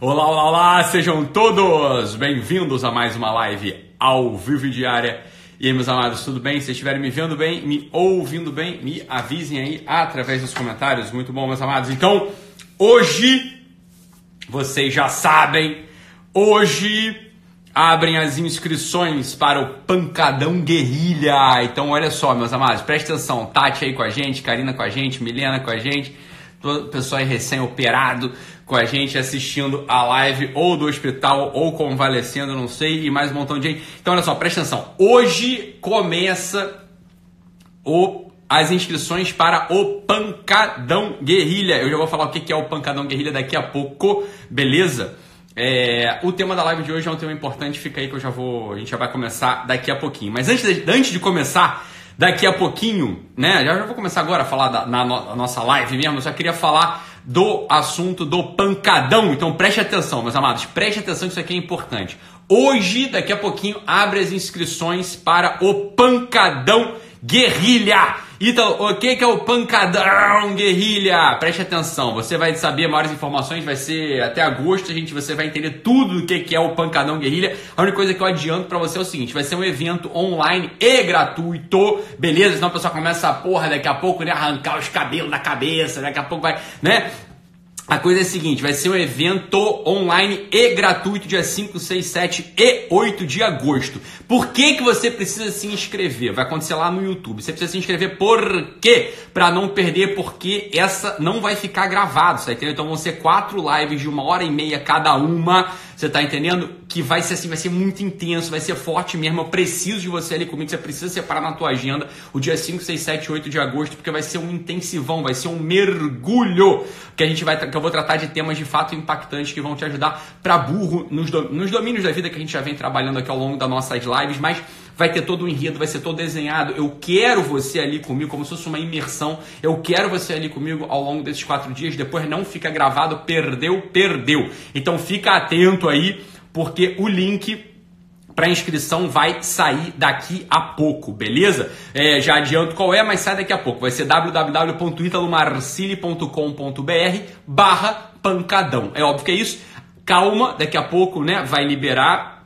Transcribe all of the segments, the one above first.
Olá, olá, olá, sejam todos bem-vindos a mais uma live ao vivo diária. E aí, meus amados, tudo bem? Se estiverem me vendo bem, me ouvindo bem, me avisem aí através dos comentários. Muito bom, meus amados. Então, hoje, vocês já sabem, hoje abrem as inscrições para o Pancadão Guerrilha. Então, olha só, meus amados, presta atenção. Tati aí com a gente, Karina com a gente, Milena com a gente, todo o pessoal recém-operado com a gente assistindo a live ou do hospital ou convalescendo, não sei, e mais um montão de gente. Então, olha só, presta atenção. Hoje começa o, as inscrições para o Pancadão Guerrilha. Eu já vou falar o que é o Pancadão Guerrilha daqui a pouco, beleza? É, o tema da live de hoje é um tema importante, fica aí que eu já vou. A gente já vai começar daqui a pouquinho. Mas antes de, antes de começar, daqui a pouquinho, né? Já, vou começar agora a falar da, na, na nossa live mesmo, eu só queria falar do assunto do pancadão. Então preste atenção, meus amados, preste atenção que isso aqui é importante. Hoje, daqui a pouquinho, abre as inscrições para o pancadão guerrilha. Então, o que, que é o pancadão guerrilha? Preste atenção, você vai saber maiores informações, vai ser até agosto, a gente você vai entender tudo do que, que é o pancadão guerrilha. A única coisa que eu adianto para você é o seguinte, vai ser um evento online e gratuito, beleza? Senão o pessoal começa a porra daqui a pouco, né, arrancar os cabelos da cabeça, daqui a pouco vai, né? A coisa é a seguinte, vai ser um evento online e gratuito dia 5, 6, 7 e 8 de agosto. Por que, que você precisa se inscrever? Vai acontecer lá no YouTube. Você precisa se inscrever por quê? Para não perder, porque essa não vai ficar gravado, entendendo? Então vão ser quatro lives de uma hora e meia cada uma. Você tá entendendo? Que vai ser assim, vai ser muito intenso, vai ser forte mesmo. Eu preciso de você ali comigo, você precisa separar na tua agenda o dia 5, 6, 7, 8 de agosto, porque vai ser um intensivão, vai ser um mergulho que a gente vai que eu vou tratar de temas de fato impactantes que vão te ajudar para burro nos, do, nos domínios da vida que a gente já vem trabalhando aqui ao longo das nossas lives, mas vai ter todo um enredo, vai ser todo desenhado. Eu quero você ali comigo, como se fosse uma imersão. Eu quero você ali comigo ao longo desses quatro dias. Depois não fica gravado, perdeu, perdeu. Então fica atento aí, porque o link para inscrição vai sair daqui a pouco, beleza? É, já adianto qual é, mas sai daqui a pouco. Vai ser www.italomarcili.com.br barra pancadão. É óbvio que é isso. Calma, daqui a pouco né, vai liberar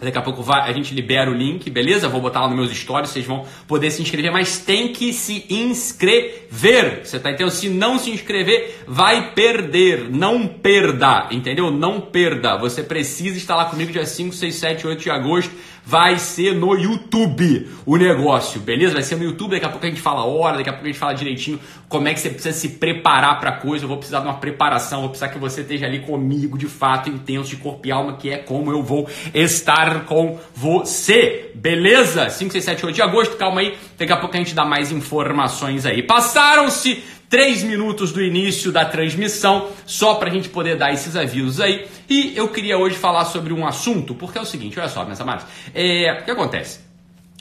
Daqui a pouco vai, a gente libera o link, beleza? Vou botar lá nos meus stories, vocês vão poder se inscrever, mas tem que se inscrever. Você tá entendendo? Se não se inscrever, vai perder. Não perda, entendeu? Não perda. Você precisa estar lá comigo dia 5, 6, 7, 8 de agosto vai ser no YouTube o negócio, beleza? Vai ser no YouTube, daqui a pouco a gente fala a hora, daqui a pouco a gente fala direitinho como é que você precisa se preparar para coisa. Eu vou precisar de uma preparação, vou precisar que você esteja ali comigo de fato, intenso de corpo e alma, que é como eu vou estar com você, beleza? 5, 6, 7, 8 de agosto, calma aí, daqui a pouco a gente dá mais informações aí. Passaram-se três minutos do início da transmissão, só para a gente poder dar esses avisos aí. E eu queria hoje falar sobre um assunto, porque é o seguinte, olha só, meus amados, é, o que acontece?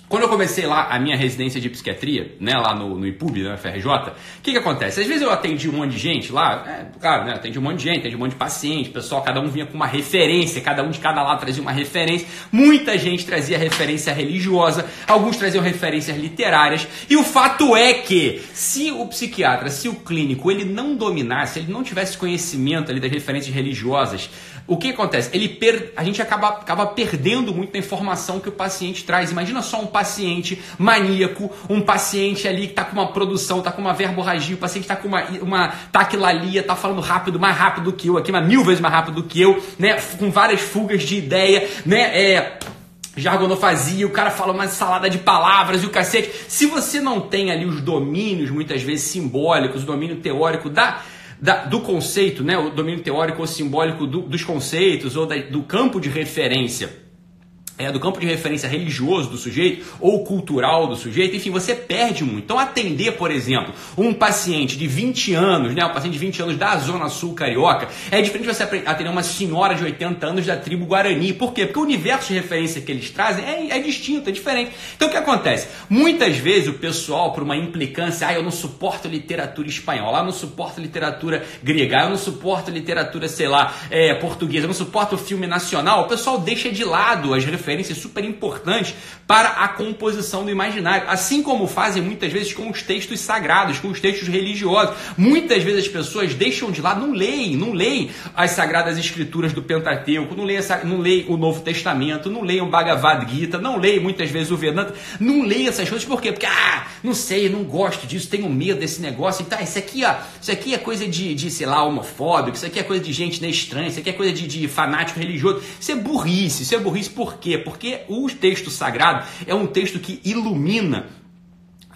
Quando eu comecei lá a minha residência de psiquiatria, né, lá no, no IPUB, na FRJ, o que, que acontece? Às vezes eu atendi um monte de gente lá, é, claro, né, atendi um monte de gente, atendi um monte de paciente, pessoal, cada um vinha com uma referência, cada um de cada lado trazia uma referência, muita gente trazia referência religiosa, alguns traziam referências literárias, e o fato é que se o psiquiatra, se o clínico, ele não dominasse, ele não tivesse conhecimento ali das referências religiosas, o que acontece? Ele per... A gente acaba, acaba perdendo muito da informação que o paciente traz. Imagina só um paciente maníaco, um paciente ali que está com uma produção, está com uma verborragia, o paciente está com uma, uma taquilalia, está falando rápido, mais rápido do que eu, aqui, mas mil vezes mais rápido do que eu, né? Com várias fugas de ideia, né? É, jargonofasia, o cara fala uma salada de palavras e o cacete. Se você não tem ali os domínios, muitas vezes simbólicos, o domínio teórico da da, do conceito, né, o domínio teórico ou simbólico do, dos conceitos ou da, do campo de referência é, do campo de referência religioso do sujeito ou cultural do sujeito, enfim, você perde muito. Então, atender, por exemplo, um paciente de 20 anos, né, um paciente de 20 anos da Zona Sul Carioca, é diferente de você atender uma senhora de 80 anos da tribo Guarani. Por quê? Porque o universo de referência que eles trazem é, é distinto, é diferente. Então, o que acontece? Muitas vezes o pessoal, por uma implicância, ah, eu não suporto literatura espanhola, eu não suporto literatura grega, eu não suporto literatura, sei lá, é, portuguesa, eu não suporto filme nacional, o pessoal deixa de lado as referências referências super importantes para a composição do imaginário, assim como fazem muitas vezes com os textos sagrados, com os textos religiosos. Muitas vezes as pessoas deixam de lado, não leem, não leem as sagradas escrituras do Pentateuco, não leem, não leem o Novo Testamento, não leem o Bhagavad Gita, não leem muitas vezes o Vedanta, não leem essas coisas, por quê? Porque, ah, não sei, não gosto disso, tenho medo desse negócio, então, isso aqui, ó, isso aqui é coisa de, de sei lá, homofóbico, isso aqui é coisa de gente né, estranha, isso aqui é coisa de, de fanático religioso. Isso é burrice, isso é burrice por quê? Porque o texto sagrado é um texto que ilumina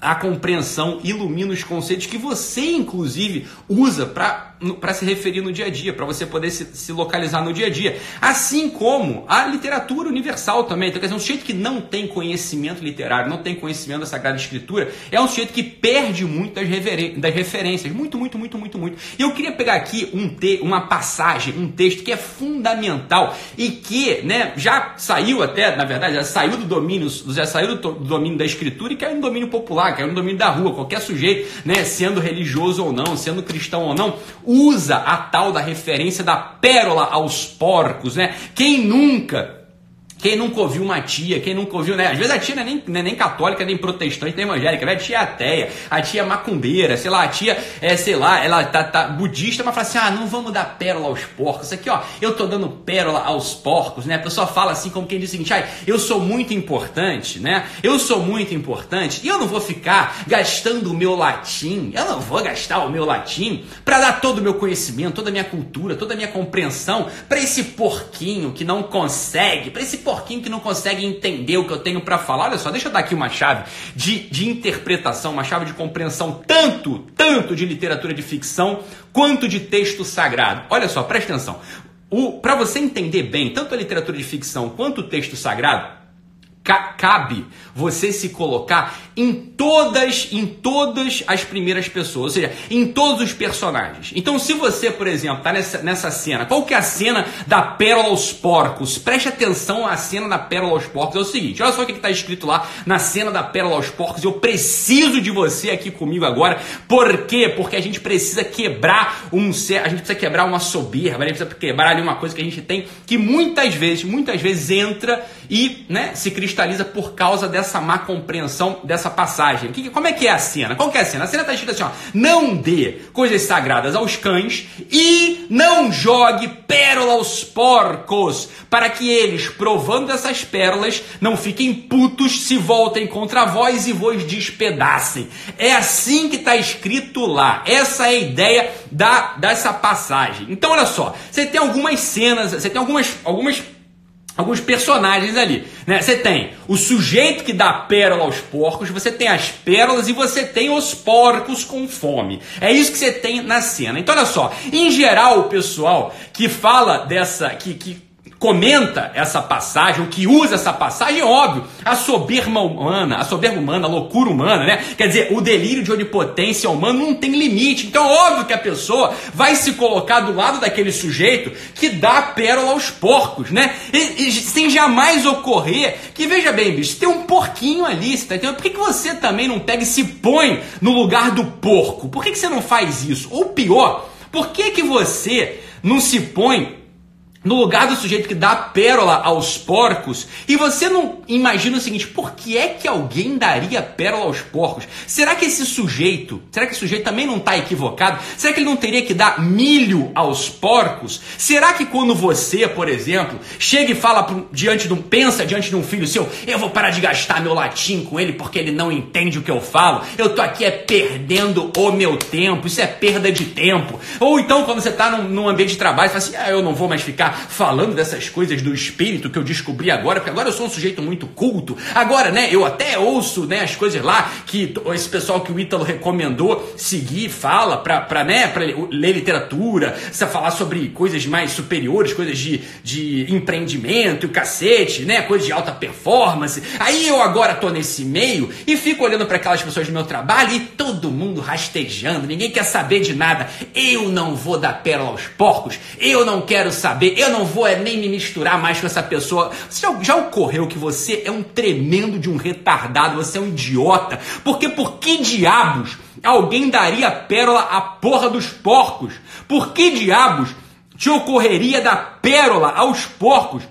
a compreensão, ilumina os conceitos que você, inclusive, usa para para se referir no dia a dia, para você poder se, se, localizar no dia a dia. Assim como a literatura universal também. Então, quer dizer, um sujeito que não tem conhecimento literário, não tem conhecimento da Sagrada Escritura, é um sujeito que perde muito das, das referências. Muito, muito, muito, muito, muito. E eu queria pegar aqui um te uma passagem, um texto que é fundamental e que né, já saiu até, na verdade, já saiu do domínio, já saiu do, do domínio da escritura e caiu no domínio popular, caiu no domínio da rua. Qualquer sujeito, né, sendo religioso ou não, sendo cristão ou não, usa a tal da referência da pérola aos porcos, né? Quem nunca quem nunca ouviu uma tia, quem nunca ouviu, né? Às vezes a tia não é nem, não é nem católica, nem protestante, nem evangélica, né? a tia é ateia, a tia é macumbeira, sei lá, a tia é, sei lá, ela tá, tá budista, mas fala assim: ah, não vamos dar pérola aos porcos. Isso aqui, ó, eu tô dando pérola aos porcos, né? A pessoa fala assim, como quem diz o seguinte: ah, eu sou muito importante, né? Eu sou muito importante e eu não vou ficar gastando o meu latim, eu não vou gastar o meu latim para dar todo o meu conhecimento, toda a minha cultura, toda a minha compreensão para esse porquinho que não consegue, para esse porquinho porquinho que não consegue entender o que eu tenho para falar. Olha só, deixa eu dar aqui uma chave de, de interpretação, uma chave de compreensão tanto, tanto de literatura de ficção quanto de texto sagrado. Olha só, presta atenção. Para você entender bem tanto a literatura de ficção quanto o texto sagrado, cabe você se colocar em todas, em todas as primeiras pessoas, ou seja, em todos os personagens. Então, se você, por exemplo, está nessa, nessa cena, qual que é a cena da pérola aos porcos? Preste atenção à cena da pérola aos porcos. É o seguinte, olha só o que está escrito lá na cena da pérola aos porcos. Eu preciso de você aqui comigo agora. Por quê? Porque a gente precisa quebrar um a gente precisa quebrar uma soberba, a gente precisa quebrar ali uma coisa que a gente tem que muitas vezes, muitas vezes entra e, né, se cristaliza por causa dessa má compreensão dessa passagem. Que, como é que é a cena? Qual que é a cena? A cena está escrita assim, ó, não dê coisas sagradas aos cães e não jogue pérola aos porcos, para que eles, provando essas pérolas, não fiquem putos, se voltem contra vós e vos despedacem. É assim que está escrito lá. Essa é a ideia da, dessa passagem. Então, olha só, você tem algumas cenas, você tem algumas, algumas alguns personagens ali. Né? Você tem o sujeito que dá pérola aos porcos, você tem as pérolas e você tem os porcos com fome. É isso que você tem na cena. Então, olha só, em geral, o pessoal que fala dessa. que, que comenta essa passagem, o que usa essa passagem, é óbvio, a soberba humana, a soberba humana, a loucura humana, né? Quer dizer, o delírio de onipotência humano não tem limite. Então, é óbvio que a pessoa vai se colocar do lado daquele sujeito que dá a pérola aos porcos, né? E, e, sem jamais ocorrer que, veja bem, bicho, tem um porquinho ali, tá entendendo? Por que, que você também não pega e se põe no lugar do porco? Por que, que você não faz isso? Ou pior, por que, que você não se põe no lugar do sujeito que dá pérola aos porcos, e você não imagina o seguinte: por que é que alguém daria pérola aos porcos? Será que esse sujeito, será que esse sujeito também não está equivocado? Será que ele não teria que dar milho aos porcos? Será que quando você, por exemplo, chega e fala pro, diante de um, pensa diante de um filho seu, eu vou parar de gastar meu latim com ele porque ele não entende o que eu falo, eu tô aqui é perdendo o meu tempo, isso é perda de tempo. Ou então quando você está num, num ambiente de trabalho, você fala assim, ah, eu não vou mais ficar falando dessas coisas do espírito que eu descobri agora, porque agora eu sou um sujeito muito culto. Agora, né, eu até ouço, né, as coisas lá que esse pessoal que o Ítalo recomendou seguir, fala pra, pra, né, pra ler literatura, precisa falar sobre coisas mais superiores, coisas de, de empreendimento o cacete, né, coisas de alta performance. Aí eu agora tô nesse meio e fico olhando para aquelas pessoas do meu trabalho e todo mundo rastejando, ninguém quer saber de nada. Eu não vou dar pérola aos porcos, eu não quero saber, eu não vou é, nem me misturar mais com essa pessoa. Já, já ocorreu que você é um tremendo de um retardado, você é um idiota? Porque por que diabos alguém daria pérola à porra dos porcos? Por que diabos te ocorreria dar pérola aos porcos?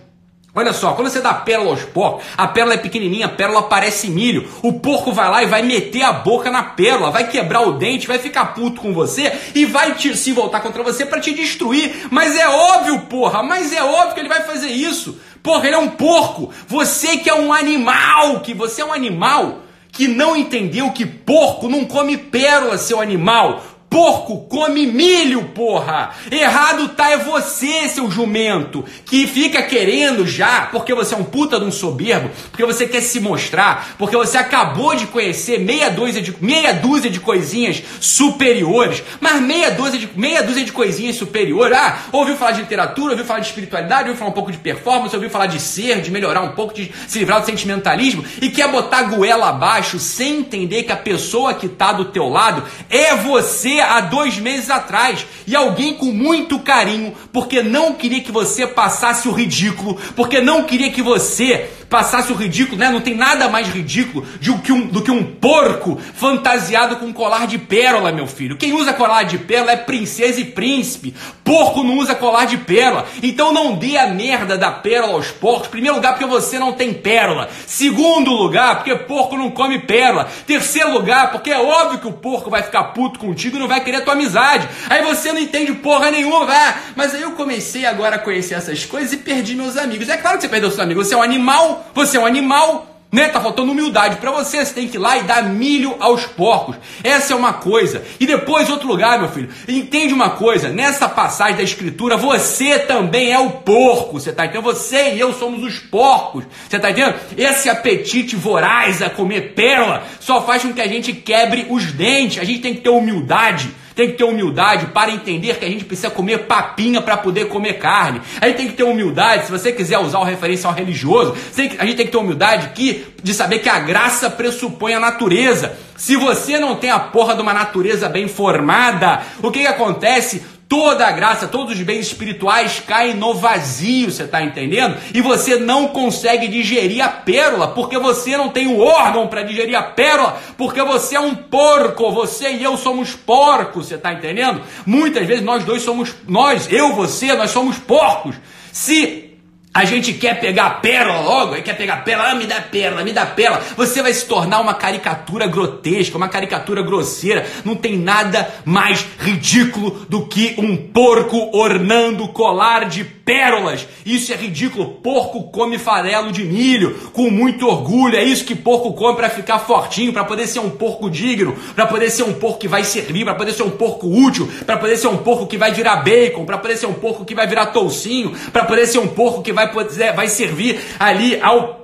Olha só, quando você dá pérola aos porcos, a pérola é pequenininha, a pérola parece milho. O porco vai lá e vai meter a boca na pérola, vai quebrar o dente, vai ficar puto com você e vai te, se voltar contra você para te destruir. Mas é óbvio, porra, mas é óbvio que ele vai fazer isso. Porra, ele é um porco. Você que é um animal, que você é um animal que não entendeu que porco não come pérola, seu animal. Porco come milho, porra! Errado tá é você, seu jumento, que fica querendo já, porque você é um puta de um soberbo, porque você quer se mostrar, porque você acabou de conhecer meia dúzia de, meia dúzia de coisinhas superiores, mas meia dúzia de, meia dúzia de coisinhas superiores. Ah, ouviu falar de literatura, ouviu falar de espiritualidade, ouviu falar um pouco de performance, ouviu falar de ser, de melhorar um pouco, de se livrar do sentimentalismo e quer botar a goela abaixo sem entender que a pessoa que tá do teu lado é você há dois meses atrás. E alguém com muito carinho, porque não queria que você passasse o ridículo, porque não queria que você passasse o ridículo, né? Não tem nada mais ridículo do que um, do que um porco fantasiado com colar de pérola, meu filho. Quem usa colar de pérola é princesa e príncipe. Porco não usa colar de pérola. Então não dê a merda da pérola aos porcos. Primeiro lugar, porque você não tem pérola. Segundo lugar, porque porco não come pérola. Terceiro lugar, porque é óbvio que o porco vai ficar puto contigo e não vai querer a tua amizade. Aí você não entende porra nenhuma, vai. Mas aí eu comecei agora a conhecer essas coisas e perdi meus amigos. É claro que você perdeu seus amigos. Você é um animal você é um animal, né? Tá faltando humildade para você. Você tem que ir lá e dar milho aos porcos. Essa é uma coisa. E depois outro lugar, meu filho. Entende uma coisa? Nessa passagem da escritura, você também é o porco. Você tá entendendo? Você e eu somos os porcos. Você tá entendendo? Esse apetite voraz a comer pérola só faz com que a gente quebre os dentes. A gente tem que ter humildade. Tem que ter humildade para entender que a gente precisa comer papinha para poder comer carne. A gente tem que ter humildade, se você quiser usar o referencial religioso, a gente tem que ter humildade que, de saber que a graça pressupõe a natureza. Se você não tem a porra de uma natureza bem formada, o que, que acontece? Toda a graça, todos os bens espirituais caem no vazio, você está entendendo? E você não consegue digerir a pérola, porque você não tem o órgão para digerir a pérola, porque você é um porco, você e eu somos porcos, você está entendendo? Muitas vezes nós dois somos, nós, eu, você, nós somos porcos. Se a gente quer pegar pérola logo, quer pegar pérola, ah, me dá pérola, me dá pérola. Você vai se tornar uma caricatura grotesca, uma caricatura grosseira. Não tem nada mais ridículo do que um porco ornando colar de pérolas. Isso é ridículo. Porco come farelo de milho com muito orgulho. É isso que porco come para ficar fortinho, para poder ser um porco digno, para poder ser um porco que vai servir, para poder ser um porco útil, para poder ser um porco que vai virar bacon, para poder ser um porco que vai virar toucinho, para poder ser um porco que vai vai, poder, vai servir ali ao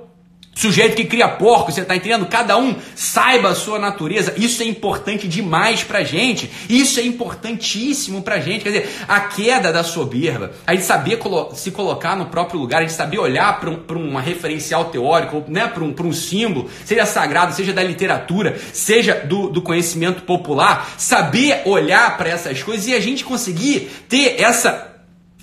Sujeito que cria porco, você está entendendo? Cada um saiba a sua natureza. Isso é importante demais pra gente. Isso é importantíssimo pra gente. Quer dizer, a queda da soberba, a gente saber colo se colocar no próprio lugar, a gente saber olhar para um, uma referencial teórico, né? para um, um símbolo, seja sagrado, seja da literatura, seja do, do conhecimento popular, saber olhar para essas coisas e a gente conseguir ter essa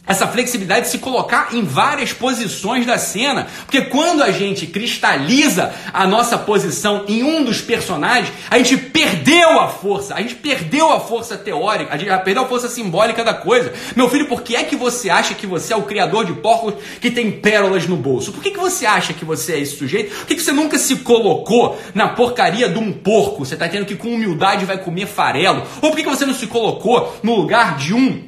essa flexibilidade de se colocar em várias posições da cena, porque quando a gente cristaliza a nossa posição em um dos personagens, a gente perdeu a força, a gente perdeu a força teórica, a gente perdeu a força simbólica da coisa. Meu filho, por que é que você acha que você é o criador de porcos que tem pérolas no bolso? Por que, que você acha que você é esse sujeito? Por que, que você nunca se colocou na porcaria de um porco? Você está entendendo que com humildade vai comer farelo? Ou por que, que você não se colocou no lugar de um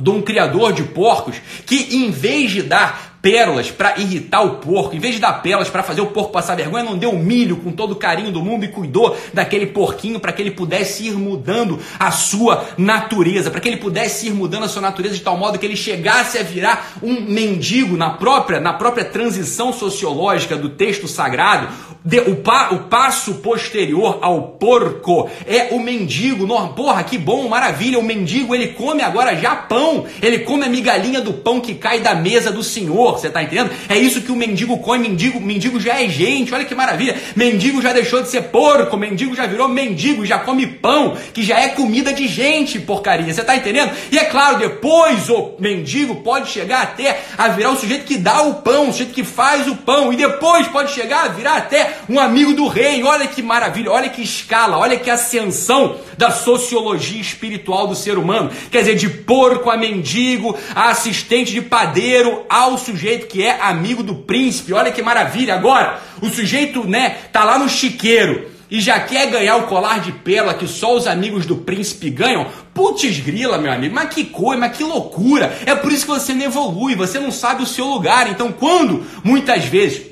de um criador de porcos que, em vez de dar pérolas para irritar o porco, em vez de dar pérolas para fazer o porco passar vergonha, não deu milho com todo o carinho do mundo e cuidou daquele porquinho para que ele pudesse ir mudando a sua natureza, para que ele pudesse ir mudando a sua natureza de tal modo que ele chegasse a virar um mendigo na própria, na própria transição sociológica do texto sagrado. De, o, pa, o passo posterior ao porco é o mendigo. No, porra, que bom, maravilha. O mendigo ele come agora já pão, ele come a migalhinha do pão que cai da mesa do Senhor você tá entendendo? É isso que o mendigo come, mendigo, mendigo já é gente, olha que maravilha. Mendigo já deixou de ser porco, mendigo já virou mendigo, já come pão, que já é comida de gente, porcaria. Você tá entendendo? E é claro, depois o mendigo pode chegar até a virar o sujeito que dá o pão, o sujeito que faz o pão, e depois pode chegar a virar até um amigo do rei. Olha que maravilha, olha que escala, olha que ascensão da sociologia espiritual do ser humano. Quer dizer, de porco a mendigo, a assistente de padeiro, ao sujeito sujeito que é amigo do príncipe. Olha que maravilha. Agora, o sujeito, né, tá lá no chiqueiro e já quer ganhar o colar de pérola que só os amigos do príncipe ganham, putz grila, meu amigo, mas que coisa, mas que loucura. É por isso que você não evolui, você não sabe o seu lugar. Então, quando muitas vezes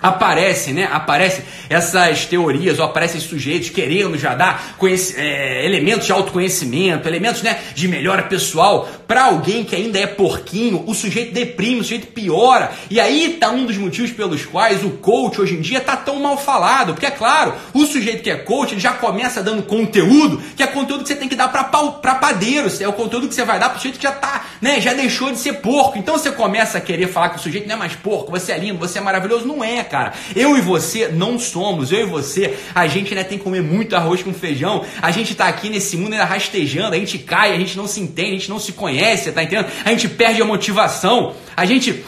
aparece, né? Aparece essas teorias ou aparecem sujeitos querendo já dar é, elementos de autoconhecimento, elementos, né, de melhora pessoal para alguém que ainda é porquinho. O sujeito deprime, o sujeito piora. E aí tá um dos motivos pelos quais o coach hoje em dia tá tão mal falado, porque é claro, o sujeito que é coach já começa dando conteúdo, que é conteúdo que você tem que dar para padeiros, é o conteúdo que você vai dar pro sujeito que já tá, né, já deixou de ser porco. Então você começa a querer falar que o sujeito não é mais porco, você é lindo, você é maravilhoso, não é, cara. Eu e você não somos, eu e você, a gente né, tem que comer muito arroz com feijão, a gente tá aqui nesse mundo ainda rastejando, a gente cai, a gente não se entende, a gente não se conhece, tá entendendo? A gente perde a motivação, a gente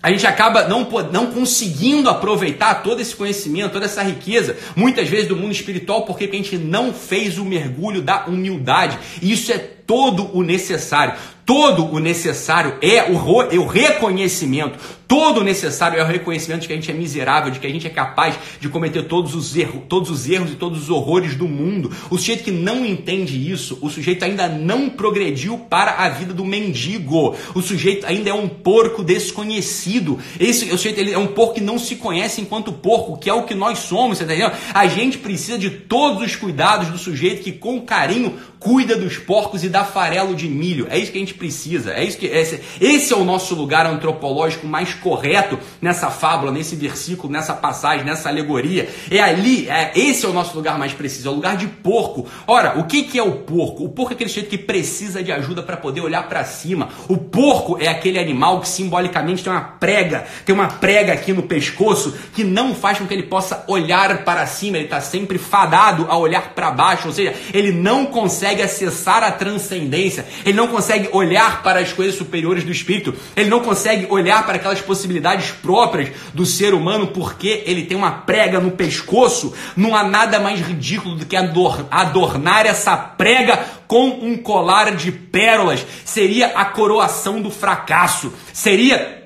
a gente acaba não, não conseguindo aproveitar todo esse conhecimento, toda essa riqueza, muitas vezes do mundo espiritual, porque a gente não fez o mergulho da humildade. E isso é todo o necessário. Todo o necessário é o, é o reconhecimento. Todo o necessário é o reconhecimento de que a gente é miserável, de que a gente é capaz de cometer todos os erros, todos os erros e todos os horrores do mundo. O sujeito que não entende isso, o sujeito ainda não progrediu para a vida do mendigo. O sujeito ainda é um porco desconhecido. Esse o sujeito ele é um porco que não se conhece enquanto porco, que é o que nós somos, você tá entendendo? A gente precisa de todos os cuidados do sujeito que com carinho cuida dos porcos e dá farelo de milho. É isso que a gente precisa. É isso que esse, esse é o nosso lugar antropológico mais correto nessa fábula, nesse versículo, nessa passagem, nessa alegoria. É ali, é, esse é o nosso lugar mais preciso, é o lugar de porco. Ora, o que, que é o porco? O porco é aquele sujeito que precisa de ajuda para poder olhar para cima. O porco é aquele animal que simbolicamente tem uma prega, tem uma prega aqui no pescoço que não faz com que ele possa olhar para cima. Ele está sempre fadado a olhar para baixo, ou seja, ele não consegue consegue acessar a transcendência, ele não consegue olhar para as coisas superiores do espírito, ele não consegue olhar para aquelas possibilidades próprias do ser humano porque ele tem uma prega no pescoço. Não há nada mais ridículo do que adornar essa prega com um colar de pérolas. Seria a coroação do fracasso. Seria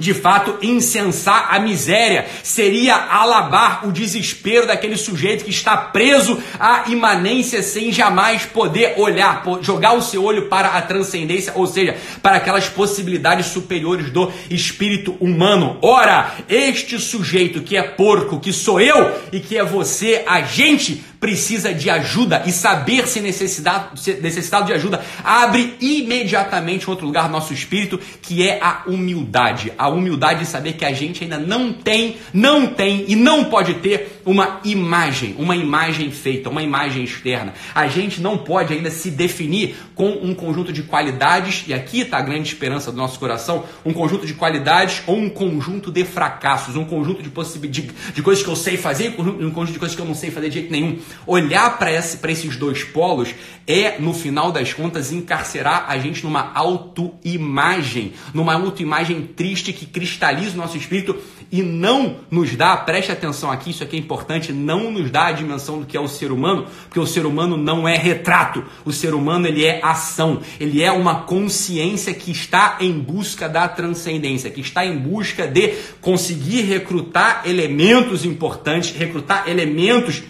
de fato incensar a miséria, seria alabar o desespero daquele sujeito que está preso à imanência sem jamais poder olhar, jogar o seu olho para a transcendência, ou seja, para aquelas possibilidades superiores do espírito humano. Ora, este sujeito que é porco, que sou eu e que é você, a gente precisa de ajuda e saber se necessitado, se necessitado de ajuda abre imediatamente outro lugar no nosso espírito, que é a humildade. A humildade de saber que a gente ainda não tem, não tem e não pode ter uma imagem, uma imagem feita, uma imagem externa. A gente não pode ainda se definir com um conjunto de qualidades, e aqui está a grande esperança do nosso coração, um conjunto de qualidades ou um conjunto de fracassos, um conjunto de, de, de coisas que eu sei fazer um conjunto de coisas que eu não sei fazer de jeito nenhum. Olhar para esse, esses dois polos é, no final das contas, encarcerar a gente numa autoimagem, numa autoimagem triste que cristaliza o nosso espírito e não nos dá, preste atenção aqui, isso aqui é importante, não nos dá a dimensão do que é o ser humano, porque o ser humano não é retrato, o ser humano ele é ação, ele é uma consciência que está em busca da transcendência, que está em busca de conseguir recrutar elementos importantes, recrutar elementos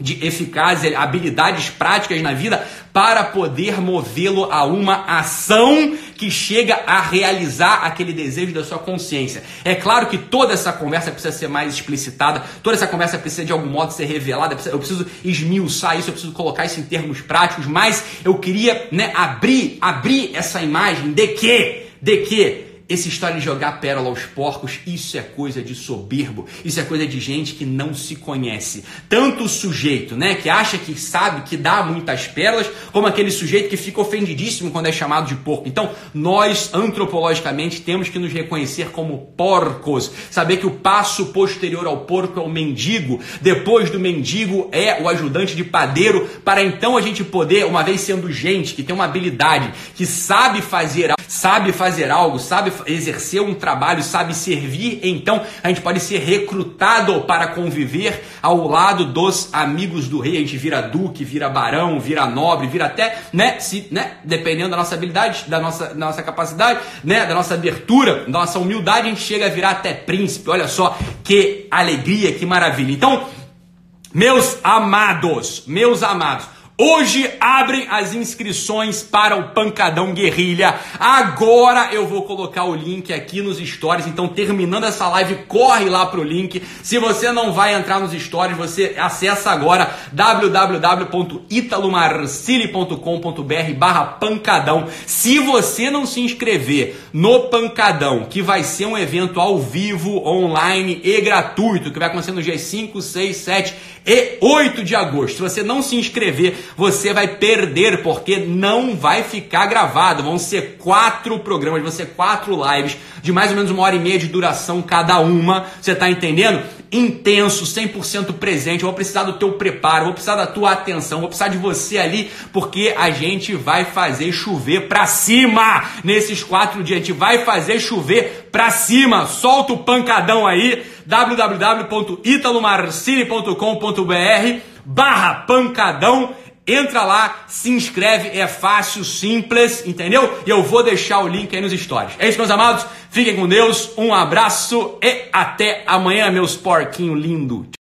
de eficácia, habilidades práticas na vida para poder movê-lo a uma ação que chega a realizar aquele desejo da sua consciência. É claro que toda essa conversa precisa ser mais explicitada, toda essa conversa precisa de algum modo ser revelada, eu preciso esmiuçar isso, eu preciso colocar isso em termos práticos, mas eu queria né, abrir, abrir essa imagem de que, de que essa história de jogar pérola aos porcos, isso é coisa de soberbo, isso é coisa de gente que não se conhece. Tanto o sujeito, né, que acha que sabe que dá muitas pérolas, como aquele sujeito que fica ofendidíssimo quando é chamado de porco. Então, nós antropologicamente temos que nos reconhecer como porcos, saber que o passo posterior ao porco é o mendigo, depois do mendigo é o ajudante de padeiro, para então a gente poder, uma vez sendo gente que tem uma habilidade, que sabe fazer, sabe fazer algo, sabe exercer um trabalho, sabe servir, então a gente pode ser recrutado para conviver ao lado dos amigos do rei. A gente vira duque, vira barão, vira nobre, vira até, né, se, né, dependendo da nossa habilidade, da nossa, da nossa capacidade, né, da nossa abertura, da nossa humildade, a gente chega a virar até príncipe. Olha só que alegria, que maravilha. Então, meus amados, meus amados, Hoje abrem as inscrições para o Pancadão Guerrilha. Agora eu vou colocar o link aqui nos stories. Então, terminando essa live, corre lá pro link. Se você não vai entrar nos stories, você acessa agora www.italomarcili.com.br barra pancadão. Se você não se inscrever no Pancadão, que vai ser um evento ao vivo, online e gratuito, que vai acontecer no dia 5, 6, 7 e 8 de agosto. Se você não se inscrever, você vai perder, porque não vai ficar gravado. Vão ser quatro programas, vão ser quatro lives de mais ou menos uma hora e meia de duração cada uma. Você está entendendo? Intenso, 100% presente. Eu vou precisar do teu preparo, vou precisar da tua atenção, vou precisar de você ali, porque a gente vai fazer chover pra cima nesses quatro dias. A gente vai fazer chover pra cima. Solta o pancadão aí www.italomarcini.com.br barra pancadão Entra lá, se inscreve, é fácil, simples, entendeu? E eu vou deixar o link aí nos stories. É isso, meus amados. Fiquem com Deus, um abraço e até amanhã, meus porquinhos lindos.